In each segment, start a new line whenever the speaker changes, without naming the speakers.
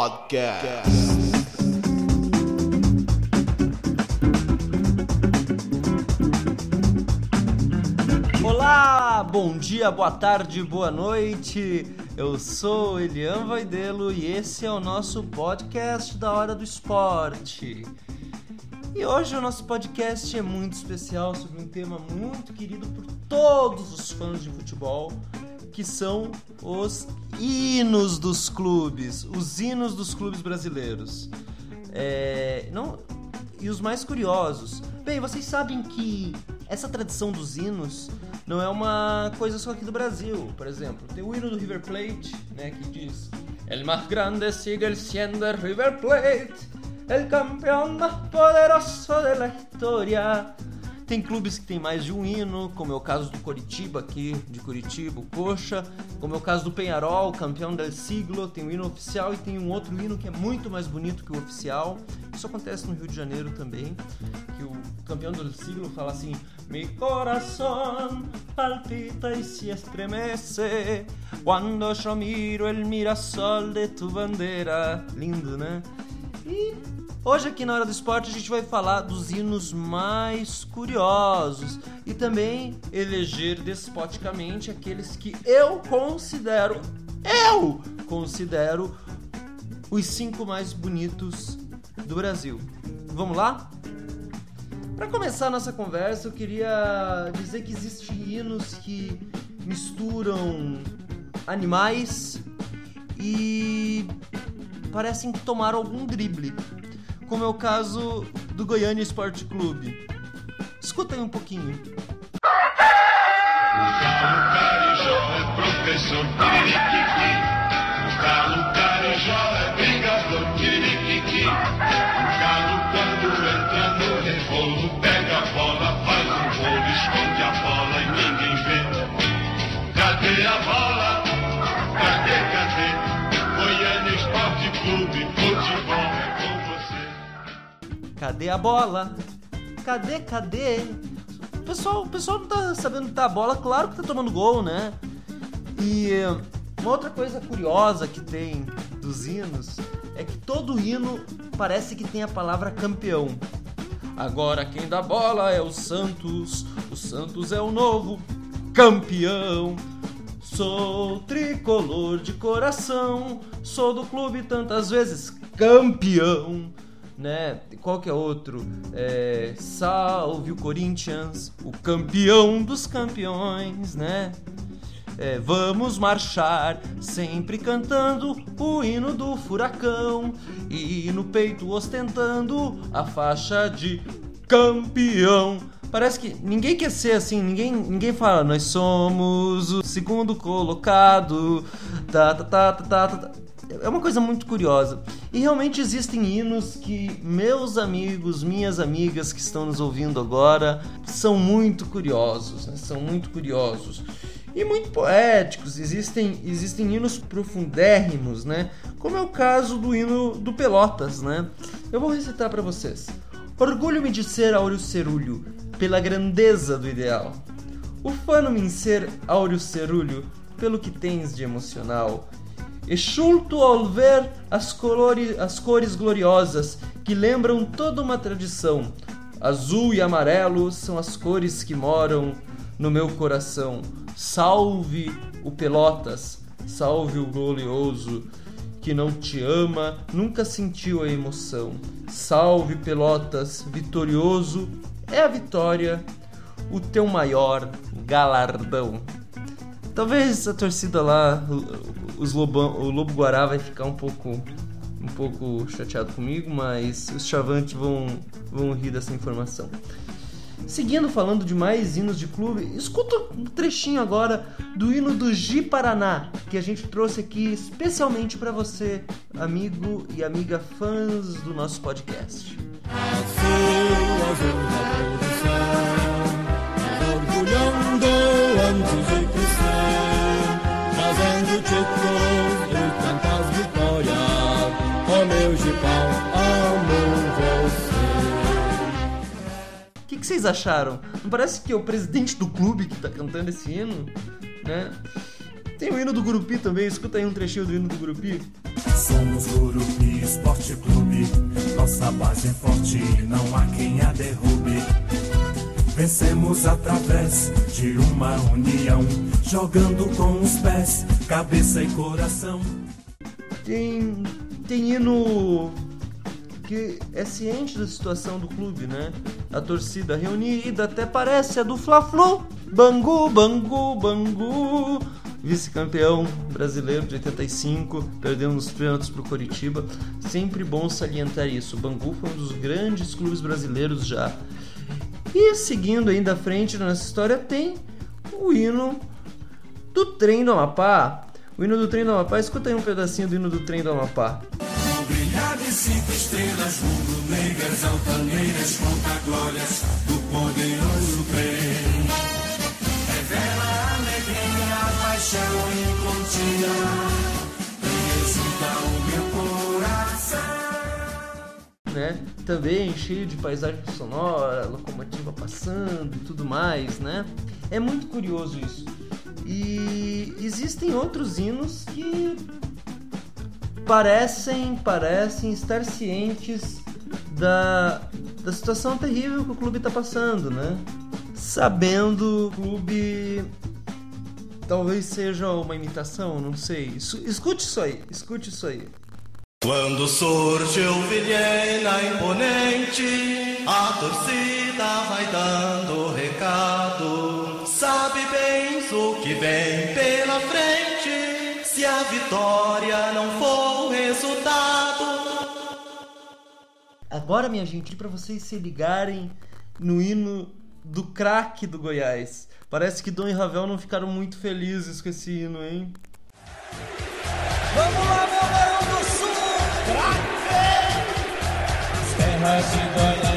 Podcast.
Olá, bom dia, boa tarde, boa noite. Eu sou Elian Vaidelo e esse é o nosso podcast da Hora do Esporte. E hoje o nosso podcast é muito especial sobre um tema muito querido por todos os fãs de futebol, que são os hinos dos clubes, os hinos dos clubes brasileiros. É, não, e os mais curiosos. Bem, vocês sabem que essa tradição dos hinos não é uma coisa só aqui do Brasil. Por exemplo, tem o hino do River Plate, né, que diz: El más grande sigue siendo River Plate, el campeón más poderoso de la historia. Tem clubes que tem mais de um hino, como é o caso do Coritiba aqui, de Curitiba, Coxa, como é o caso do Penharol, campeão del siglo, tem um hino oficial e tem um outro hino que é muito mais bonito que o oficial. Isso acontece no Rio de Janeiro também, que o campeão del siglo fala assim: Mi corazón palpita y se estremece quando yo miro el mirasol de tu bandeira. Lindo, né? E hoje aqui na Hora do Esporte a gente vai falar dos hinos mais curiosos e também eleger despoticamente aqueles que eu considero, eu considero os cinco mais bonitos do Brasil. Vamos lá? Para começar a nossa conversa, eu queria dizer que existem hinos que misturam animais e parecem que tomaram algum drible, como é o caso do Goiânia Esporte Clube. Escuta aí um pouquinho.
Cadê a bola? Cadê, cadê?
O pessoal, o pessoal não tá sabendo dar a bola, claro que tá tomando gol, né? E uma outra coisa curiosa que tem dos hinos é que todo hino parece que tem a palavra campeão. Agora quem dá bola é o Santos, o Santos é o novo campeão. Sou tricolor de coração, sou do clube tantas vezes campeão, né? Qual que é outro? É, salve o Corinthians, o campeão dos campeões, né? É, vamos marchar, sempre cantando o hino do furacão e no peito ostentando a faixa de campeão. Parece que ninguém quer ser assim, ninguém, ninguém fala, nós somos o segundo colocado, tá, tá, tá, tá, tá, tá. É uma coisa muito curiosa. E realmente existem hinos que meus amigos, minhas amigas que estão nos ouvindo agora são muito curiosos, né? São muito curiosos e muito poéticos. Existem, existem hinos profundérrimos, né? Como é o caso do hino do Pelotas, né? Eu vou recitar para vocês. Orgulho-me de ser Áureo Cerulho, pela grandeza do ideal. Ufano-me em ser Áureo Cerulho, pelo que tens de emocional. Exulto ao ver as, colori, as cores gloriosas que lembram toda uma tradição. Azul e amarelo são as cores que moram no meu coração. Salve o Pelotas, salve o glorioso que não te ama, nunca sentiu a emoção. Salve Pelotas, vitorioso é a vitória, o teu maior galardão. Talvez a torcida lá, os Lobão, o Lobo Guará vai ficar um pouco um pouco chateado comigo, mas os chavantes vão, vão rir dessa informação. Seguindo falando de mais hinos de clube, escuta um trechinho agora do hino do Ji Paraná, que a gente trouxe aqui especialmente para você, amigo e amiga fãs do nosso podcast.
orgulhando
vocês acharam? Não parece que é o presidente do clube que tá cantando esse hino, né? Tem o hino do Gurupi também, escuta aí um trechinho do hino do Gurupi.
Somos Gurupi Esporte Clube, nossa base é forte e não há quem a derrube. Vencemos através de uma união, jogando com os pés, cabeça e coração.
Tem, tem hino que é ciente da situação do clube, né? A torcida reunida até parece a do Fla-Flu. Bangu, Bangu, Bangu. Vice-campeão brasileiro de 85, perdeu nos pênaltis pro Coritiba. Sempre bom salientar isso. O Bangu foi um dos grandes clubes brasileiros já. E seguindo ainda à frente na nossa história, tem o hino do trem do Amapá. O hino do trem do Amapá, escuta aí um pedacinho do hino do trem do Amapá.
Cinco estrelas, rubro-negras, altaneiras, conta-glórias do poderoso trem. Revela a alegria, a paixão incontida, exulta o meu coração.
né? Também cheio de paisagem sonora, locomotiva passando e tudo mais, né? É muito curioso isso. E existem outros hinos que parecem, parecem estar cientes da, da situação terrível que o clube está passando, né? Sabendo o clube talvez seja uma imitação, não sei. Escute isso aí, escute isso aí.
Quando surge o Vilhena imponente, a torcida vai dando recado. Sabe bem o que vem pela frente, se a vitória não for
Agora, minha gente, para vocês se ligarem no hino do craque do Goiás. Parece que Dom e Ravel não ficaram muito felizes com esse hino, hein?
Vamos lá, meu Leão do Sul!
As terras de Goiás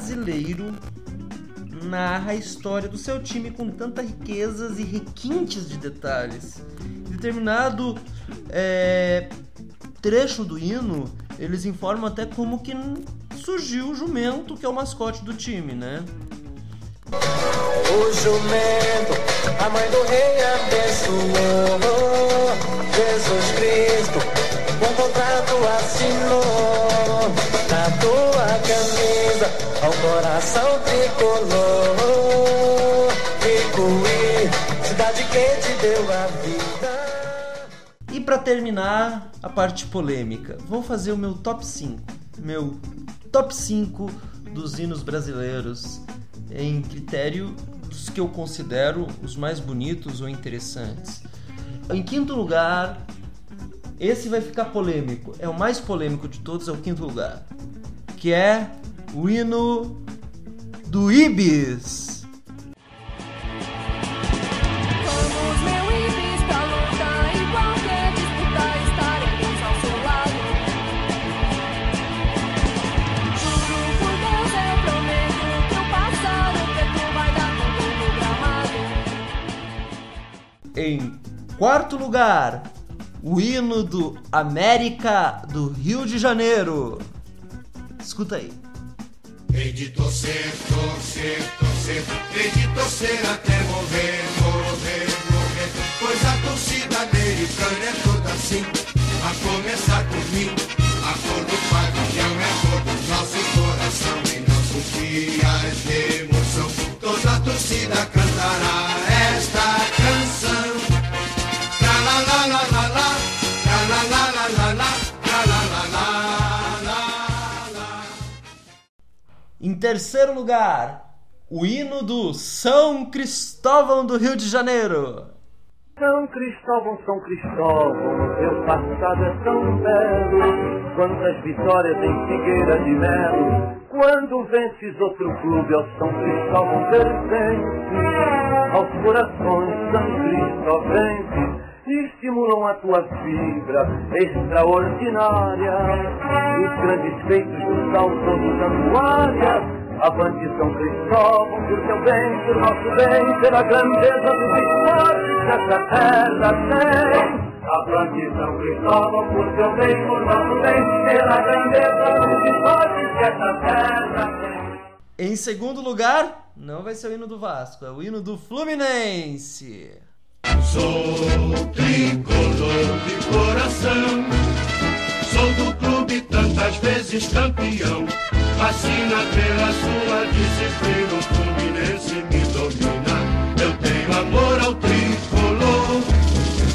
brasileiro narra a história do seu time com tantas riquezas e requintes de detalhes. Em determinado é, trecho do hino, eles informam até como que surgiu o jumento, que é o mascote do time, né?
O jumento, a mãe do rei abençoou. Jesus Cristo, um contrato assinou. Na tua camisa, ao coração tricolor. Cidade deu a vida.
E pra terminar a parte polêmica, vou fazer o meu top 5. Meu top 5 dos hinos brasileiros em critério dos que eu considero os mais bonitos ou interessantes. Em quinto lugar, esse vai ficar polêmico. É o mais polêmico de todos, é o quinto lugar. Que é o hino do Ibis.
Em
quarto lugar, o hino do América do Rio de Janeiro. Escuta aí.
Hei de torcer, torcer, torcer, hei de torcer até morrer, morrer, morrer, pois a torcida americana é toda assim, a começar por mim, a cor do pavilhão é a cor do nosso coração, em nossos dias
de emoção, toda a torcida cantará. É terceiro lugar, o hino do São Cristóvão do Rio de Janeiro.
São Cristóvão, São Cristóvão, teu passado é tão belo. Quantas vitórias em Figueira de Melo. Quando vences outro clube, ao São Cristóvão pertence. Aos corações São Cristóvenses estimulam a tua fibra extraordinária. Os grandes feitos do salto do santuária. Avante São Cristóvão, por teu bem, por nosso bem, pela grandeza dos esportes que essa terra tem. Avante São Cristóvão, por teu bem, por nosso bem, pela grandeza dos esportes que essa terra tem.
Em segundo lugar, não vai ser o hino do Vasco, é o hino do Fluminense.
Sou tricolor de coração, sou do clube tantas vezes campeão. Fascina pela sua disciplina, o Fluminense me domina. Eu tenho amor ao tricolor.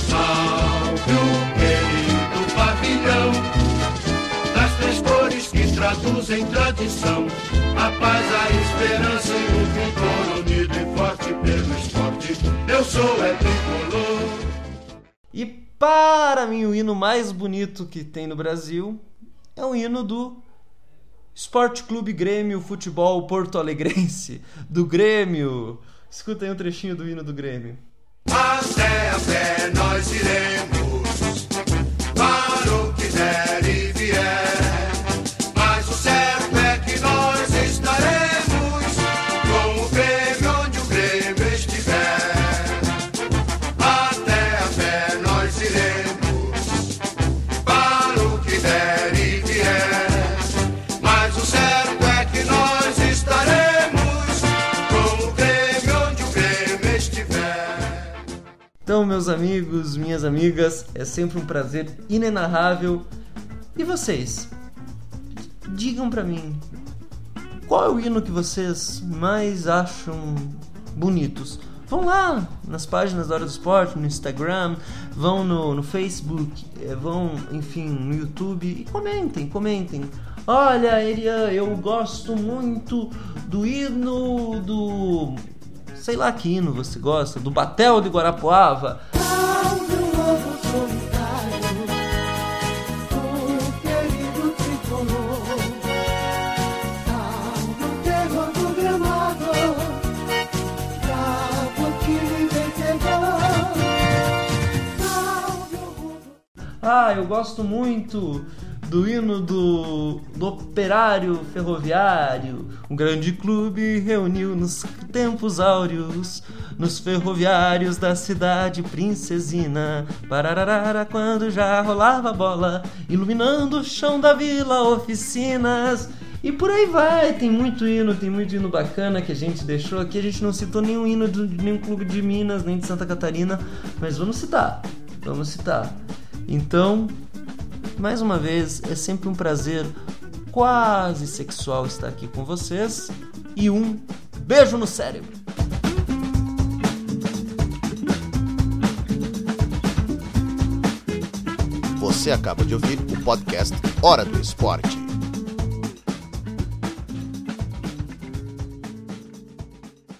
Salve o querido pavilhão, das três cores que traduzem tradição. A paz, a esperança e o vigor unido e forte pelo esporte. Eu sou é tricolor.
E para mim, o hino mais bonito que tem no Brasil é o hino do Esporte Clube Grêmio Futebol Porto Alegrense, do Grêmio. Escuta aí um trechinho do hino do Grêmio.
Até a pé nós iremos,
Então, meus amigos, minhas amigas, é sempre um prazer inenarrável. E vocês? Digam pra mim, qual é o hino que vocês mais acham bonitos? Vão lá nas páginas da Hora do Esporte, no Instagram, vão no, no Facebook, eh, vão, enfim, no YouTube e comentem, comentem. Olha, Elian, eu gosto muito do hino do. Sei lá que hino você gosta, do Batel de Guarapuava. Ah, eu gosto muito do hino do, do Operário Ferroviário. Um grande clube reuniu nos tempos áureos, nos ferroviários da cidade princesina. Parararara, quando já rolava a bola, iluminando o chão da vila, oficinas. E por aí vai, tem muito hino, tem muito hino bacana que a gente deixou aqui. A gente não citou nenhum hino de nenhum clube de Minas, nem de Santa Catarina, mas vamos citar, vamos citar. Então, mais uma vez, é sempre um prazer quase sexual estar aqui com vocês. E um beijo no cérebro!
Você acaba de ouvir o podcast Hora do Esporte.